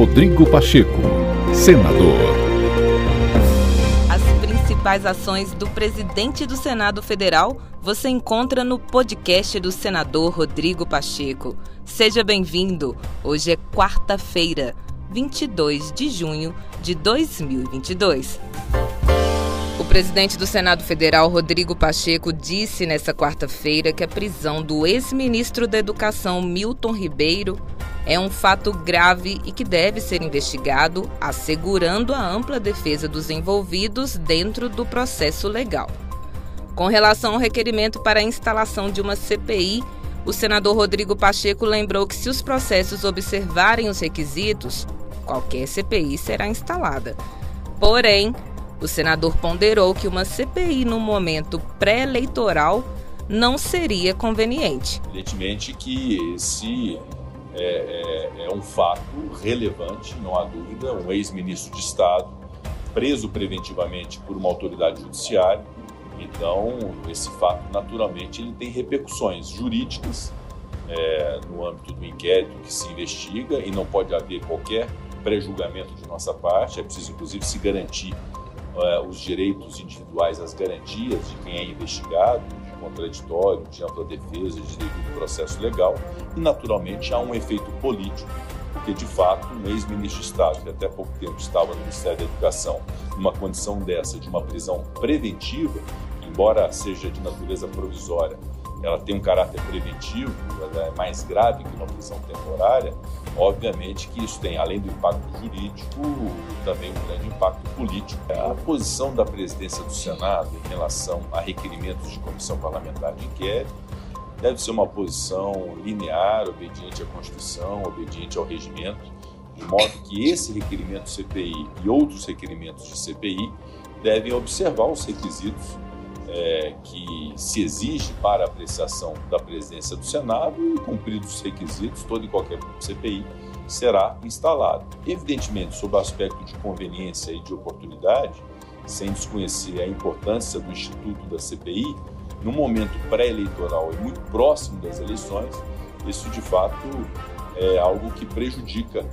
Rodrigo Pacheco, senador. As principais ações do presidente do Senado Federal você encontra no podcast do senador Rodrigo Pacheco. Seja bem-vindo. Hoje é quarta-feira, 22 de junho de 2022. O presidente do Senado Federal, Rodrigo Pacheco, disse nesta quarta-feira que a prisão do ex-ministro da Educação, Milton Ribeiro, é um fato grave e que deve ser investigado, assegurando a ampla defesa dos envolvidos dentro do processo legal. Com relação ao requerimento para a instalação de uma CPI, o senador Rodrigo Pacheco lembrou que se os processos observarem os requisitos, qualquer CPI será instalada. Porém, o senador ponderou que uma CPI no momento pré-eleitoral não seria conveniente. Evidentemente que esse é, é, é, um fato relevante, não há dúvida. Um ex-ministro de Estado preso preventivamente por uma autoridade judiciária. Então, esse fato, naturalmente, ele tem repercussões jurídicas é, no âmbito do inquérito que se investiga e não pode haver qualquer pré-julgamento de nossa parte. É preciso, inclusive, se garantir uh, os direitos individuais, as garantias de quem é investigado, contraditório, de ampla defesa, de devido processo legal, e naturalmente há um efeito político, porque de fato um ex-ministro de Estado, que até pouco tempo estava no Ministério da Educação, numa condição dessa, de uma prisão preventiva, embora seja de natureza provisória, ela tem um caráter preventivo, ela é mais grave que uma prisão temporária, obviamente que isso tem, além do impacto jurídico, também um grande impacto político. A posição da presidência do Senado em relação a requerimentos de comissão parlamentar de inquérito deve ser uma posição linear, obediente à Constituição, obediente ao regimento, de modo que esse requerimento CPI e outros requerimentos de CPI devem observar os requisitos é, que se exige para a apreciação da presidência do Senado e, cumpridos os requisitos, toda e qualquer CPI será instalado. Evidentemente, sob o aspecto de conveniência e de oportunidade, sem desconhecer a importância do instituto da CPI, no momento pré-eleitoral e muito próximo das eleições, isso de fato é algo que prejudica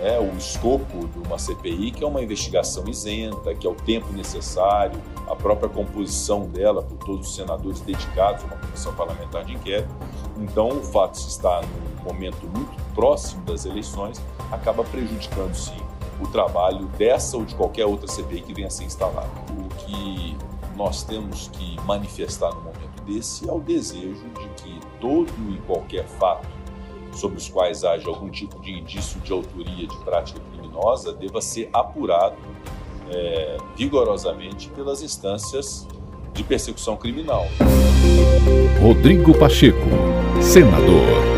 é, o escopo de uma CPI, que é uma investigação isenta, que é o tempo necessário, a própria composição dela por todos os senadores dedicados a uma comissão parlamentar de inquérito. Então, o fato de estar num momento muito próximo das eleições acaba prejudicando, sim, o trabalho dessa ou de qualquer outra CPI que venha a ser instalada. O que nós temos que manifestar no momento desse é o desejo de que todo e qualquer fato sobre os quais haja algum tipo de indício de autoria de prática criminosa deva ser apurado é, vigorosamente pelas instâncias de persecução criminal. Rodrigo Pacheco, senador.